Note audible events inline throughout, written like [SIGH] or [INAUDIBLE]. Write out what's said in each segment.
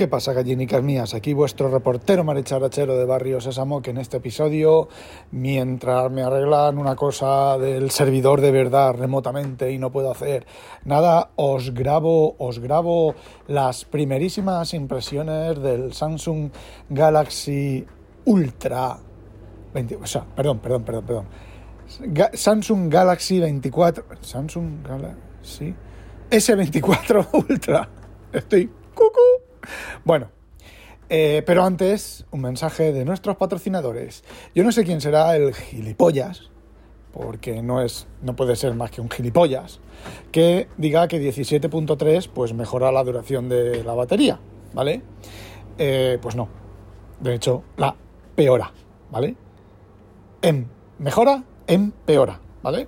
¿Qué pasa, gallinicas mías? Aquí vuestro reportero maricharachero de Barrio Sésamo, que en este episodio, mientras me arreglan una cosa del servidor de verdad remotamente y no puedo hacer nada, os grabo, os grabo las primerísimas impresiones del Samsung Galaxy Ultra 20, o sea, perdón, perdón, perdón, perdón. Samsung Galaxy 24, Samsung Galaxy S24 [LAUGHS] Ultra. Estoy cucú. Bueno, eh, pero antes, un mensaje de nuestros patrocinadores. Yo no sé quién será el gilipollas, porque no, es, no puede ser más que un gilipollas, que diga que 17.3 pues mejora la duración de la batería, ¿vale? Eh, pues no. De hecho, la peora, ¿vale? En mejora, empeora, ¿vale?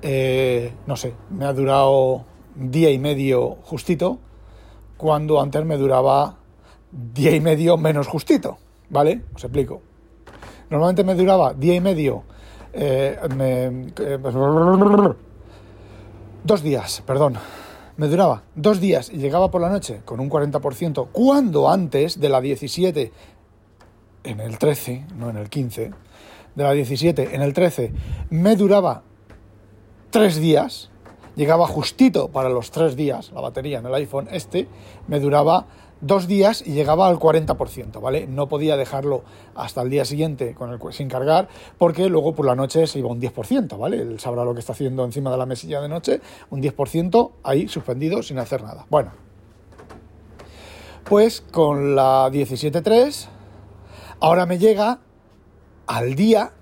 Eh, no sé, me ha durado día y medio justito cuando antes me duraba día y medio menos justito, ¿vale? Os explico. Normalmente me duraba día y medio, eh, eh, dos días, perdón, me duraba dos días y llegaba por la noche con un 40%, cuando antes de la 17, en el 13, no en el 15, de la 17 en el 13, me duraba tres días, llegaba justito para los tres días, la batería en el iPhone este me duraba dos días y llegaba al 40%, ¿vale? No podía dejarlo hasta el día siguiente sin cargar porque luego por la noche se iba un 10%, ¿vale? Él sabrá lo que está haciendo encima de la mesilla de noche, un 10% ahí suspendido sin hacer nada. Bueno, pues con la 17.3 ahora me llega al día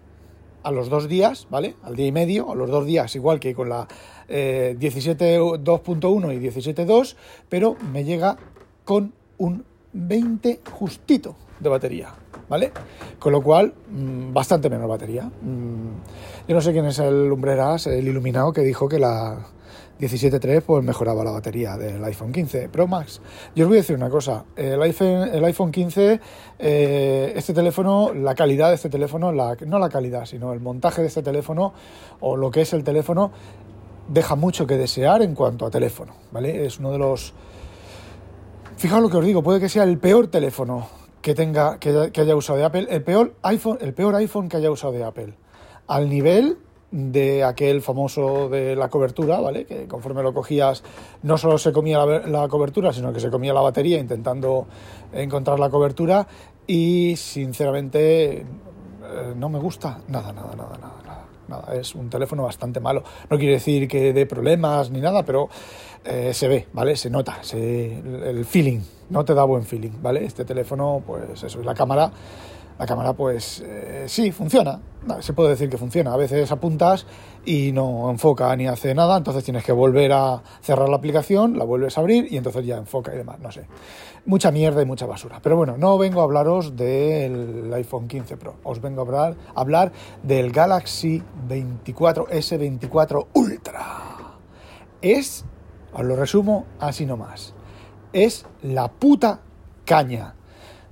a los dos días, ¿vale? Al día y medio, a los dos días, igual que con la eh, 17.2.1 y 17.2, pero me llega con un 20 justito de batería, ¿vale? Con lo cual, mmm, bastante menos batería. Mm, yo no sé quién es el lumbreras, el iluminado, que dijo que la 17.3 pues mejoraba la batería del iPhone 15 Pro Max. Yo os voy a decir una cosa, el iPhone, el iPhone 15, eh, este teléfono, la calidad de este teléfono, no la calidad, sino el montaje de este teléfono o lo que es el teléfono, deja mucho que desear en cuanto a teléfono, ¿vale? Es uno de los... Fijaos lo que os digo, puede que sea el peor teléfono que tenga, que, haya usado Apple, el peor iPhone, el peor iPhone que haya usado de Apple. Al nivel de aquel famoso de la cobertura, ¿vale? Que conforme lo cogías no solo se comía la, la, cobertura, sino que se comía la batería intentando encontrar la cobertura y sinceramente eh, no me gusta nada, nada, nada, nada, nada. Nada, es un teléfono bastante malo. No quiere decir que dé problemas ni nada, pero eh, se ve, ¿vale? Se nota, se, el feeling, no te da buen feeling, ¿vale? Este teléfono, pues eso, y la cámara la cámara pues eh, sí, funciona, se puede decir que funciona. A veces apuntas y no enfoca ni hace nada, entonces tienes que volver a cerrar la aplicación, la vuelves a abrir y entonces ya enfoca y demás, no sé. Mucha mierda y mucha basura. Pero bueno, no vengo a hablaros del iPhone 15 Pro, os vengo a hablar, a hablar del Galaxy 24 S24 Ultra. Es, os lo resumo así nomás, es la puta caña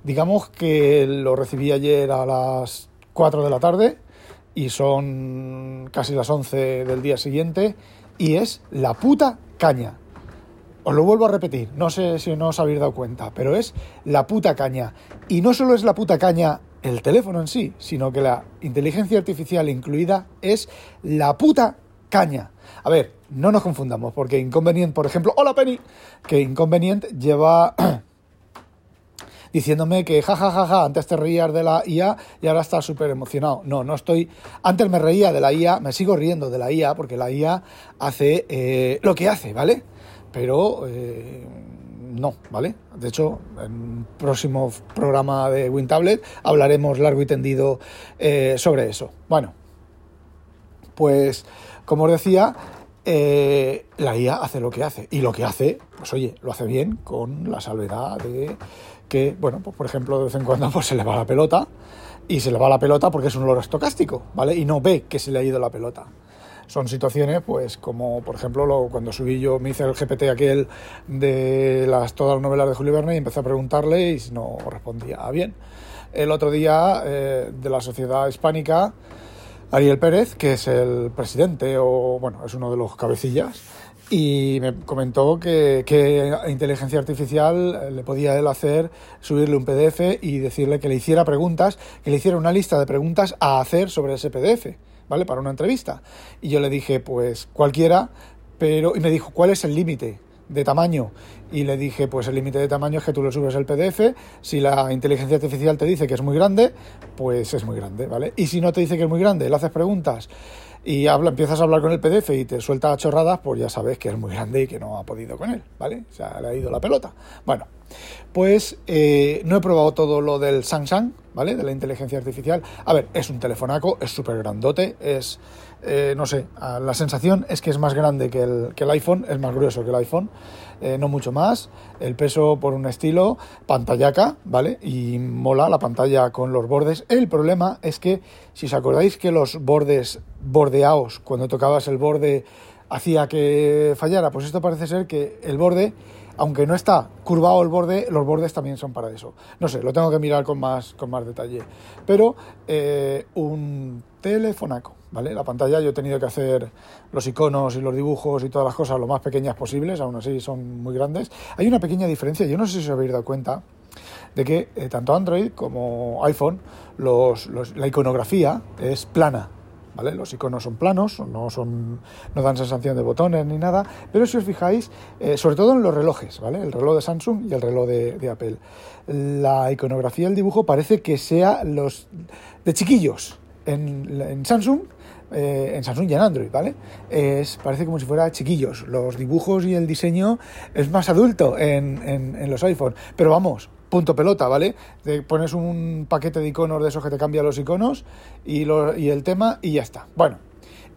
Digamos que lo recibí ayer a las 4 de la tarde y son casi las 11 del día siguiente y es la puta caña. Os lo vuelvo a repetir, no sé si no os habéis dado cuenta, pero es la puta caña. Y no solo es la puta caña el teléfono en sí, sino que la inteligencia artificial incluida es la puta caña. A ver, no nos confundamos, porque Inconvenient, por ejemplo, hola Penny, que Inconvenient lleva [CLEARS THROAT] diciéndome que jajajaja, ja, ja, ja, antes te reías de la IA y ahora estás súper emocionado. No, no estoy. Antes me reía de la IA, me sigo riendo de la IA porque la IA hace eh, lo que hace, ¿vale? Pero eh, no, ¿vale? De hecho, en un próximo programa de WinTablet hablaremos largo y tendido eh, sobre eso. Bueno, pues como os decía, la IA hace lo que hace. Y lo que hace, pues oye, lo hace bien con la salvedad de que, bueno, pues por ejemplo, de vez en cuando [LAUGHS] pues, se le va la pelota y se le va la pelota porque es un olor estocástico, ¿vale? Y no ve que se le ha ido la pelota. Son situaciones, pues, como por ejemplo lo, cuando subí yo, me hice el GPT aquel de las, todas las novelas de Julio Verne y empecé a preguntarle y no respondía bien. El otro día, eh, de la Sociedad Hispánica, Ariel Pérez, que es el presidente o, bueno, es uno de los cabecillas, y me comentó que, que inteligencia artificial le podía él hacer subirle un PDF y decirle que le hiciera preguntas, que le hiciera una lista de preguntas a hacer sobre ese PDF, ¿vale? Para una entrevista. Y yo le dije, pues cualquiera, pero y me dijo, ¿cuál es el límite? de tamaño y le dije pues el límite de tamaño es que tú le subes el PDF si la inteligencia artificial te dice que es muy grande pues es muy grande vale y si no te dice que es muy grande le haces preguntas y habla, empiezas a hablar con el PDF y te suelta chorradas, pues ya sabes que es muy grande y que no ha podido con él, ¿vale? O sea, le ha ido la pelota. Bueno, pues eh, no he probado todo lo del Samsung, ¿vale? De la inteligencia artificial. A ver, es un telefonaco, es súper grandote, es, eh, no sé, la sensación es que es más grande que el, que el iPhone, es más grueso que el iPhone. Eh, no mucho más. El peso por un estilo, pantallaca, ¿vale? Y mola la pantalla con los bordes. El problema es que, si os acordáis que los bordes bordeados, cuando tocabas el borde, hacía que fallara, pues esto parece ser que el borde aunque no está curvado el borde, los bordes también son para eso. No sé, lo tengo que mirar con más, con más detalle. Pero eh, un telefonaco, ¿vale? La pantalla yo he tenido que hacer los iconos y los dibujos y todas las cosas lo más pequeñas posibles, aún así son muy grandes. Hay una pequeña diferencia, yo no sé si os habéis dado cuenta, de que eh, tanto Android como iPhone, la iconografía es plana. Los iconos son planos, no, son, no dan sensación de botones ni nada, pero si os fijáis, eh, sobre todo en los relojes, ¿vale? El reloj de Samsung y el reloj de, Apple. La iconografía del dibujo parece que sea los de chiquillos. En, Samsung eh, en Samsung y en Android, ¿vale? Es, parece como si fuera chiquillos. Los dibujos y el diseño es más adulto en, en los iPhones. Pero vamos, punto pelota, ¿vale? Te pones un paquete de iconos de esos que te cambia los iconos y, y el tema y ya está. Bueno,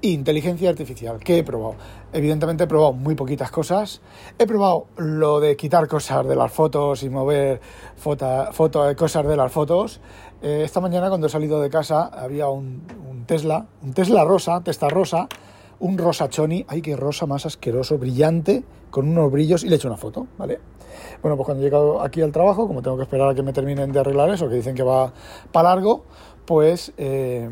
inteligencia artificial, ¿qué he probado? Evidentemente he probado muy poquitas cosas. He probado lo de quitar cosas de las fotos y mover foto, foto, cosas de las fotos. Eh, esta mañana cuando he salido de casa había un, un Tesla, un Tesla rosa, testa rosa, un rosa choni, ay qué rosa más asqueroso, brillante, con unos brillos y le he hecho una foto, ¿vale? Bueno, pues cuando he llegado aquí al trabajo, como tengo que esperar a que me terminen de arreglar eso, que dicen que va para largo, pues eh,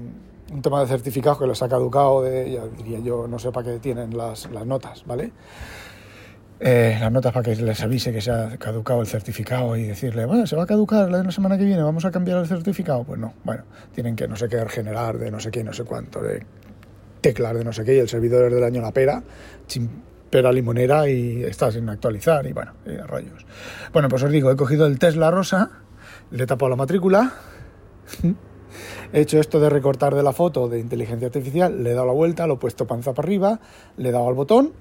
un tema de certificados que les ha caducado, de, ya diría yo, no sé para qué tienen las, las notas, ¿vale? Eh, las notas para que les avise que se ha caducado el certificado y decirle, bueno, se va a caducar la semana que viene, vamos a cambiar el certificado. Pues no, bueno, tienen que no sé qué generar de no sé qué, no sé cuánto, de teclas de no sé qué, y el servidor es del año la pera, pera limonera y está sin actualizar y bueno, rayos. Bueno, pues os digo, he cogido el Tesla rosa, le he tapado la matrícula, [LAUGHS] he hecho esto de recortar de la foto de inteligencia artificial, le he dado la vuelta, lo he puesto panza para arriba, le he dado al botón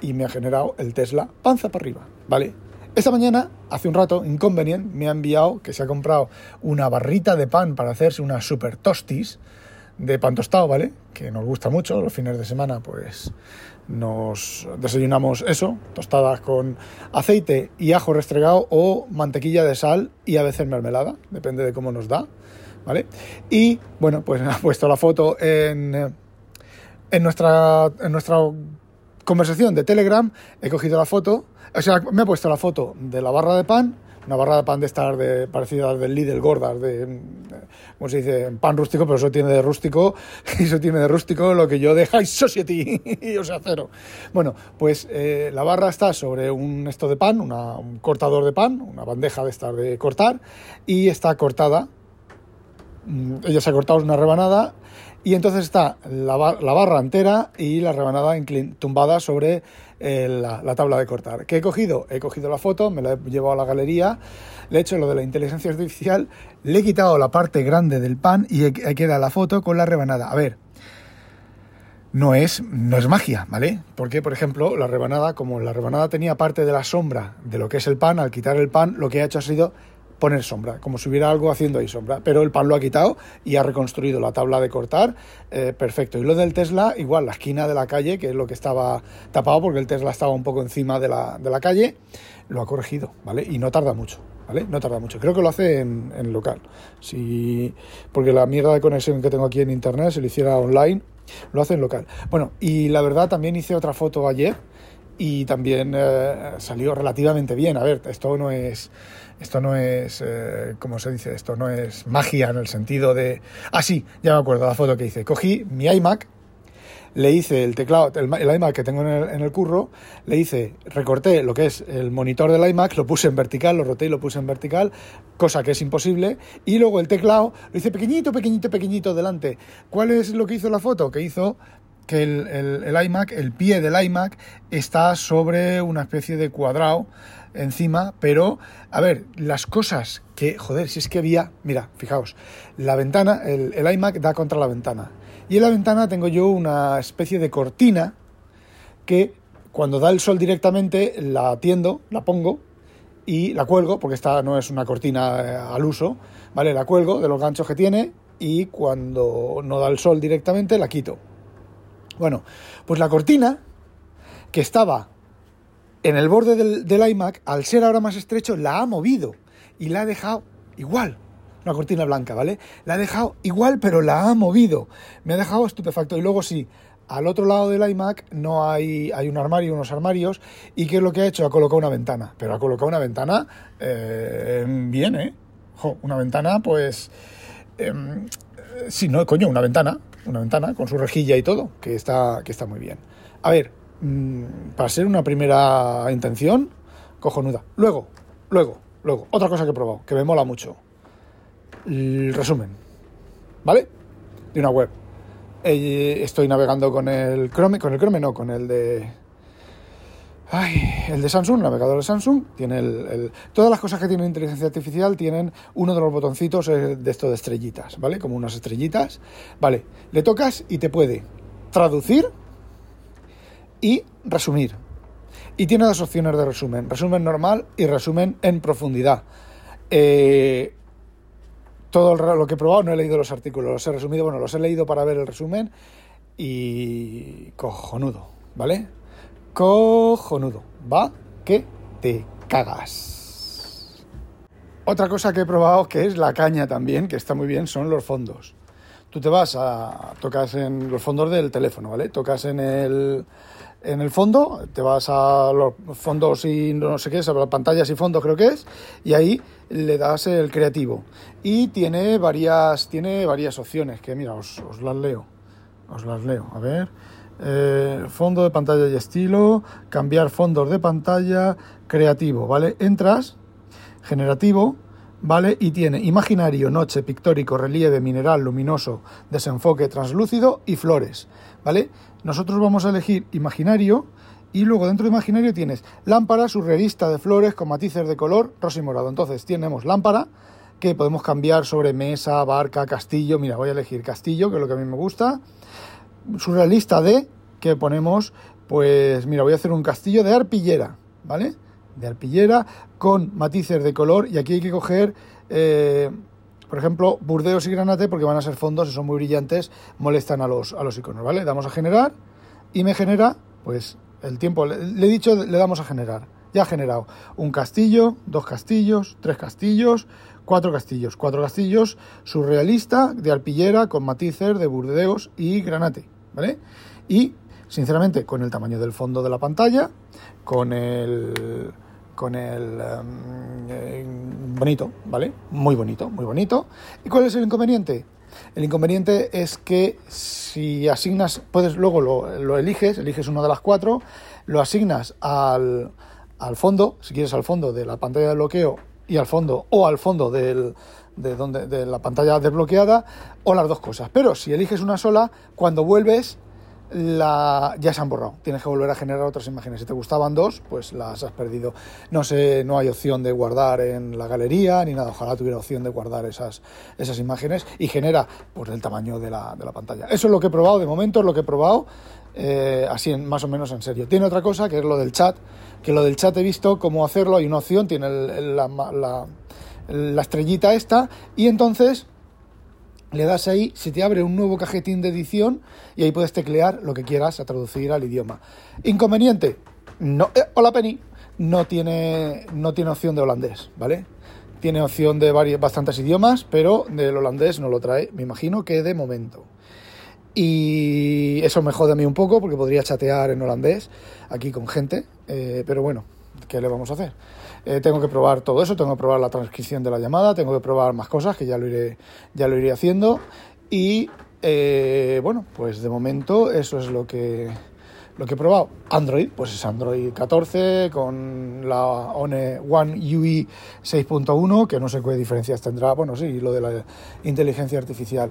y me ha generado el Tesla panza para arriba, ¿vale? Esta mañana, hace un rato, Inconvenient me ha enviado que se ha comprado una barrita de pan para hacerse unas super tostis de pan tostado, ¿vale? Que nos gusta mucho. Los fines de semana, pues nos desayunamos eso, tostadas con aceite y ajo restregado o mantequilla de sal y a veces mermelada, depende de cómo nos da, ¿vale? Y bueno, pues [LAUGHS] ha puesto la foto en, en, nuestra, en nuestra conversación de Telegram, he cogido la foto, o sea, me ha puesto la foto de la barra de pan una barra de pan de estar de, parecida del Lidl gordas, de, ¿cómo se dice? Pan rústico, pero eso tiene de rústico, y [LAUGHS] eso tiene de rústico lo que yo de High Society, o sea, cero. Bueno, pues eh, la barra está sobre un esto de pan, un cortador de pan, una bandeja de estar de cortar, y está cortada, mm, ella se ha cortado una rebanada, y entonces está la, la barra entera y la rebanada tumbada sobre la, tabla de cortar. ¿Qué he cogido? He cogido la foto, me la he llevado a la galería, le he hecho lo de la inteligencia artificial, le he quitado la parte grande del pan y ahí queda la foto con la rebanada. A ver, no es, no es magia, ¿vale? Porque, por ejemplo, la rebanada, como la rebanada tenía parte de la sombra de lo que es el pan, al quitar el pan, lo que ha hecho ha sido poner sombra, como si hubiera algo haciendo ahí sombra. Pero el pan lo ha quitado y ha reconstruido la tabla de cortar, eh, perfecto. Y lo del Tesla, igual, la esquina de la calle, que es lo que estaba tapado, porque el Tesla estaba un poco encima de la, de la calle, lo ha corregido, ¿vale? Y no tarda mucho, ¿vale? No tarda mucho. Creo que lo hace en, local. Si, porque la mierda de conexión que tengo aquí en internet, si lo hiciera online, lo hace en local. Bueno, y la verdad también hice otra foto ayer y también eh, salió relativamente bien. A ver, esto no es, esto no es, eh, ¿cómo se dice? Esto no es magia en el sentido de... Ah, sí, ya me acuerdo la foto que hice. Cogí mi iMac, le hice el teclado, el, iMac que tengo en el, en el, curro, le hice, recorté lo que es el monitor del iMac, lo puse en vertical, lo roté y lo puse en vertical, cosa que es imposible, y luego el teclado lo hice pequeñito, pequeñito, pequeñito delante. ¿Cuál es lo que hizo la foto? Que hizo que el, el, iMac, el pie del iMac, está sobre una especie de cuadrado encima, pero a ver, las cosas que, joder, si es que había, mira, fijaos, la ventana, el, el, iMac da contra la ventana. Y en la ventana tengo yo una especie de cortina que cuando da el sol directamente la atiendo, la pongo y la cuelgo, porque esta no es una cortina eh, al uso, ¿vale? La cuelgo de los ganchos que tiene y cuando no da el sol directamente la quito. Bueno, pues la cortina que estaba en el borde del, iMac, al ser ahora más estrecho, la ha movido y la ha dejado igual. Una cortina blanca, ¿vale? La ha dejado igual, pero la ha movido. Me ha dejado estupefacto. Y luego sí, al otro lado del iMac no hay, hay un armario, unos armarios. ¿Y qué es lo que ha hecho? Ha colocado una ventana. Pero ha colocado una ventana eh, bien, ¿eh? Una ventana, pues... Eh, sí, no, coño, una ventana una ventana con su rejilla y todo, que está, que está muy bien. A ver, mmm, para ser una primera intención, cojonuda. Luego, luego, luego, otra cosa que he probado, que me mola mucho. El resumen, ¿vale? De una web. Eh, estoy navegando con el Chrome, con el Chrome no, con el de Ay, el de Samsung, el navegador de Samsung, tiene el, todas las cosas que tienen inteligencia artificial tienen uno de los botoncitos eh, de esto de estrellitas, ¿vale? Como unas estrellitas. Vale, le tocas y te puede traducir y resumir. Y tiene dos opciones de resumen, resumen normal y resumen en profundidad. Eh, todo lo que he probado no he leído los artículos, los he resumido, bueno, los he leído para ver el resumen y cojonudo, ¿vale? Cojonudo. Va que te cagas. Otra cosa que he probado que es la caña también, que está muy bien, son los fondos. Tú te vas a. tocas en los fondos del teléfono, ¿vale? Tocas en el. En el fondo, te vas a los fondos y no sé qué, a las pantallas y fondos creo que es, y ahí le das el creativo. Y tiene varias, tiene varias opciones, que mira, os, os las leo. Os las leo. A ver eh, fondo de pantalla y estilo, cambiar fondos de pantalla, creativo, ¿vale? Entras, generativo, ¿vale? Y tiene imaginario, noche, pictórico, relieve, mineral, luminoso, desenfoque, translúcido y flores, ¿vale? Nosotros vamos a elegir imaginario y luego dentro de imaginario tienes lámpara surrealista de flores con matices de color rosa y morado. Entonces tenemos lámpara que podemos cambiar sobre mesa, barca, castillo. Mira, voy a elegir castillo, que es lo que a mí me gusta surrealista de que ponemos, pues mira, voy a hacer un castillo de arpillera, ¿vale? De arpillera con matices de color y aquí hay que coger, eh, por ejemplo, burdeos y granate porque van a ser fondos y son muy brillantes, molestan a los, a los iconos, ¿vale? Damos a generar y me genera, pues el tiempo, le, le he dicho, le damos a generar. Ya ha generado un castillo, dos castillos, tres castillos, cuatro castillos. Cuatro castillos surrealista, de arpillera, con matices de burdeos y granate. ¿Vale? Y, sinceramente, con el tamaño del fondo de la pantalla, con el con el um, eh, bonito, ¿vale? Muy bonito, muy bonito. ¿Y cuál es el inconveniente? El inconveniente es que si asignas, puedes luego lo, lo eliges, eliges una de las cuatro, lo asignas al, al fondo, si quieres al fondo de la pantalla de bloqueo y al fondo o al fondo del, de, donde, de la pantalla desbloqueada o las dos cosas. Pero si eliges una sola, cuando vuelves la, ya se han borrado. Tienes que volver a generar otras imágenes. Si te gustaban dos, pues las has perdido. No sé, no hay opción de guardar en la galería ni nada. Ojalá tuviera opción de guardar esas, esas imágenes y genera pues el tamaño de la, de la pantalla. Eso es lo que he probado de momento, es lo que he probado. Eh, así más o menos en serio. Tiene otra cosa que es lo del chat, que lo del chat he visto cómo hacerlo, hay una opción, tiene la estrellita esta y entonces le das ahí, se te abre un nuevo cajetín de edición y ahí puedes teclear lo que quieras a traducir al idioma. Inconveniente, no, eh, hola Penny, no tiene, no tiene opción de holandés, ¿vale? Tiene opción de varios, bastantes idiomas, pero del holandés no lo trae, me imagino que de momento. Y eso me jode a mí un poco porque podría chatear en holandés aquí con gente, eh, pero bueno, ¿qué le vamos a hacer? Eh, tengo que probar todo eso, tengo que probar la transcripción de la llamada, tengo que probar más cosas que ya lo iré, ya lo iré haciendo y eh, bueno, pues de momento eso es lo que, lo que he probado. Android, pues es Android 14 con la One, One UI 6.1, que no sé qué diferencias tendrá, bueno, sí, lo de la inteligencia artificial.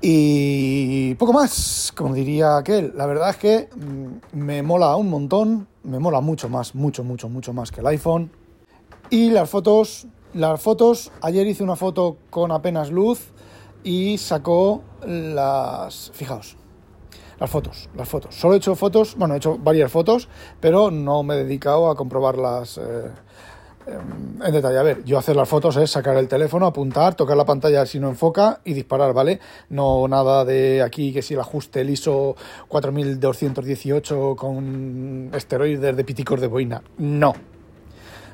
Y poco más, como diría aquel. La verdad es que mm, me mola un montón, me mola mucho más, mucho, mucho, mucho más que el iPhone. Y las fotos, las fotos, ayer hice una foto con apenas luz y sacó las, fijaos, las fotos, las fotos. Solo he hecho fotos, bueno, he hecho varias fotos, pero no me he dedicado a comprobarlas. Eh, en detalle. A ver, yo hacer las fotos es sacar el teléfono, apuntar, tocar la pantalla si no enfoca y disparar, ¿vale? No nada de aquí que si el ajuste el ISO 4218 con esteroides de piticos de boina. No.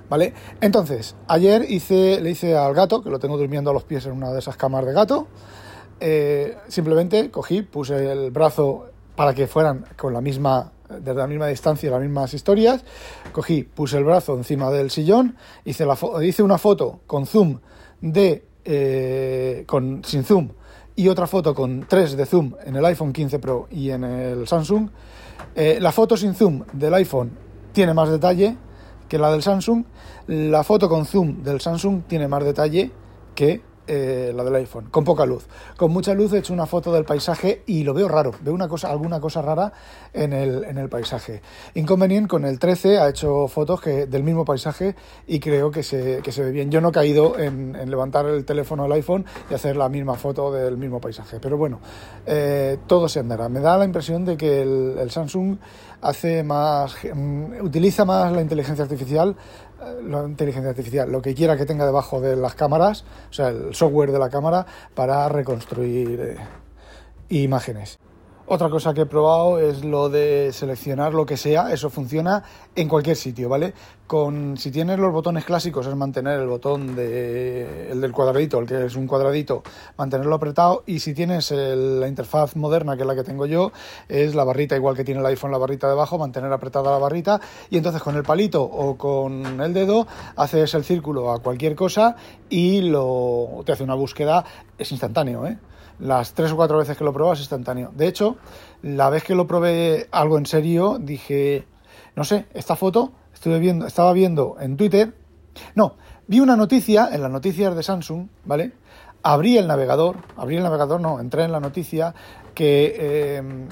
¿Vale? Entonces, ayer hice, le hice al gato, que lo tengo durmiendo a los pies en una de esas camas de gato. Eh, simplemente cogí, puse el brazo para que fueran con la misma desde la misma distancia, las mismas historias. Cogí, puse el brazo encima del sillón, hice, hice una foto con zoom de. Eh, con, sin zoom y otra foto con 3 de zoom en el iPhone 15 Pro y en el Samsung. Eh, la foto sin zoom del iPhone tiene más detalle que la del Samsung. La foto con zoom del Samsung tiene más detalle que eh, la del iPhone, con poca luz. Con mucha luz he hecho una foto del paisaje y lo veo raro, veo una cosa, alguna cosa rara en el, en el paisaje. Inconveniente, con el 13 ha hecho fotos que, del mismo paisaje y creo que se, que se ve bien. Yo no he caído en, levantar el teléfono del iPhone y hacer la misma foto del mismo paisaje, pero bueno, eh, todo se andará. Me da la impresión de que el, el Samsung hace más, mm, utiliza más la inteligencia artificial la inteligencia artificial, lo que quiera que tenga debajo de las cámaras, o sea, el software de la cámara, para reconstruir eh, imágenes. Otra cosa que he probado es lo de seleccionar lo que sea, eso funciona en cualquier sitio, ¿vale? Con si tienes los botones clásicos es mantener el botón de, el del cuadradito, el que es un cuadradito, mantenerlo apretado y si tienes la interfaz moderna que es la que tengo yo, es la barrita igual que tiene el iPhone la barrita debajo, mantener apretada la barrita y entonces con el palito o con el dedo haces el círculo a cualquier cosa y lo te hace una búsqueda es instantáneo, ¿eh? Las tres o cuatro veces que lo probas instantáneo. De hecho, la vez que lo probé algo en serio, dije, no sé, esta foto estuve viendo, estaba viendo en Twitter, no, vi una noticia en las noticias de Samsung, ¿vale? Abrí el navegador, abrí el navegador, no, entré en la noticia que em,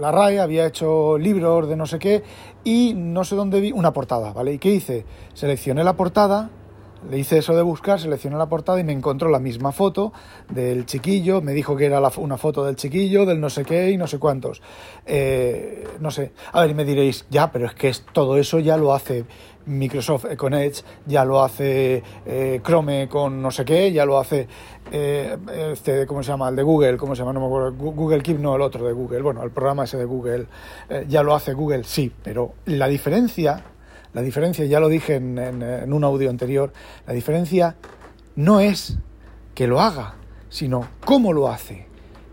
la RAE había hecho libros de no sé qué y no sé dónde vi una portada, ¿vale? ¿Y qué hice? Seleccioné la portada le hice eso de buscar, seleccioné la portada y me encontró la misma foto del chiquillo, me dijo que era una foto del chiquillo, del no sé qué y no sé cuántos. Eh, no sé, a ver, y me diréis, ya, pero es que es, todo eso ya lo hace Microsoft con Edge, ya lo hace eh, Chrome con no sé qué, ya lo hace, eh, este, ¿cómo se llama? El de Google, ¿cómo se llama? No me acuerdo, Google Keep, no, el otro de Google, bueno, el programa ese de Google, ya lo hace Google, sí, pero la diferencia la diferencia, ya lo dije en, un audio anterior, la diferencia no es que lo haga, sino cómo lo hace.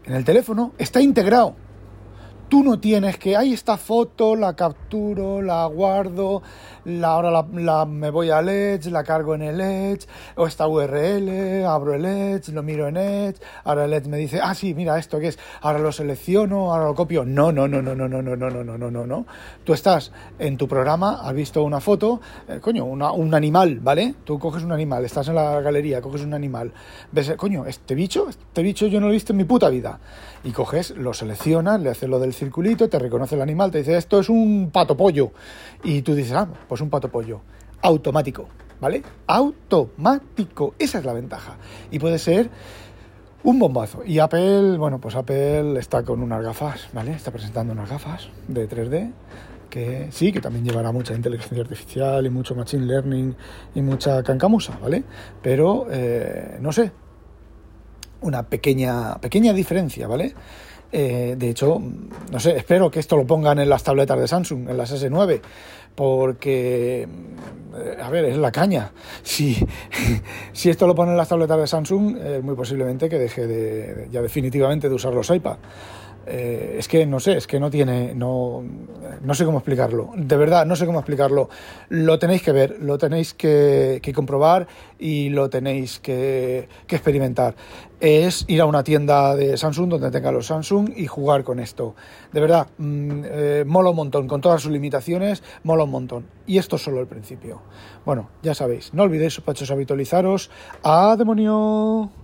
En el teléfono está integrado. Tú no tienes que, ahí esta foto, la capturo, la guardo, la, ahora la, me voy al Edge, la cargo en el Edge, o esta URL, abro el Edge, lo miro en Edge, ahora el Edge me dice, ah, sí, mira esto que es, ahora lo selecciono, ahora lo copio. No, no, no, no, no, no, no, no, no, no, no, no, no. Tú estás en tu programa, has visto una foto, coño, una, un animal, ¿vale? Tú coges un animal, estás en la galería, coges un animal, ves, coño, este bicho, este bicho yo no lo he visto en mi puta vida. Y coges, lo seleccionas, le haces lo del circulito, te reconoce el animal, te dice, esto es un pato pollo. Y tú dices, ah, pues un pato pollo. Automático, ¿vale? Automático. Esa es la ventaja. Y puede ser un bombazo. Y Apple, bueno, pues Apple está con unas gafas, ¿vale? Está presentando unas gafas de 3D que sí, que también llevará mucha inteligencia artificial y mucho machine learning y mucha cancamusa, ¿vale? Pero, eh, no sé, una pequeña, pequeña diferencia, ¿vale? Eh, de hecho, no sé, espero que esto lo pongan en las tabletas de Samsung, en las S9, porque, a ver, es la caña. Si, [LAUGHS] si esto lo ponen en las tabletas de Samsung, es muy posiblemente que deje de, ya definitivamente de usar los iPad. Eh, es que no sé, es que no tiene, no, no sé cómo explicarlo. De verdad, no sé cómo explicarlo. Lo tenéis que ver, lo tenéis que, comprobar y lo tenéis que, experimentar. Es ir a una tienda de Samsung donde tenga los Samsung y jugar con esto. De verdad, mm, eh, mola un montón, con todas sus limitaciones, mola un montón. Y esto es solo el principio. Bueno, ya sabéis, no olvidéis, sospachos, habitualizaros. ¡A demonio!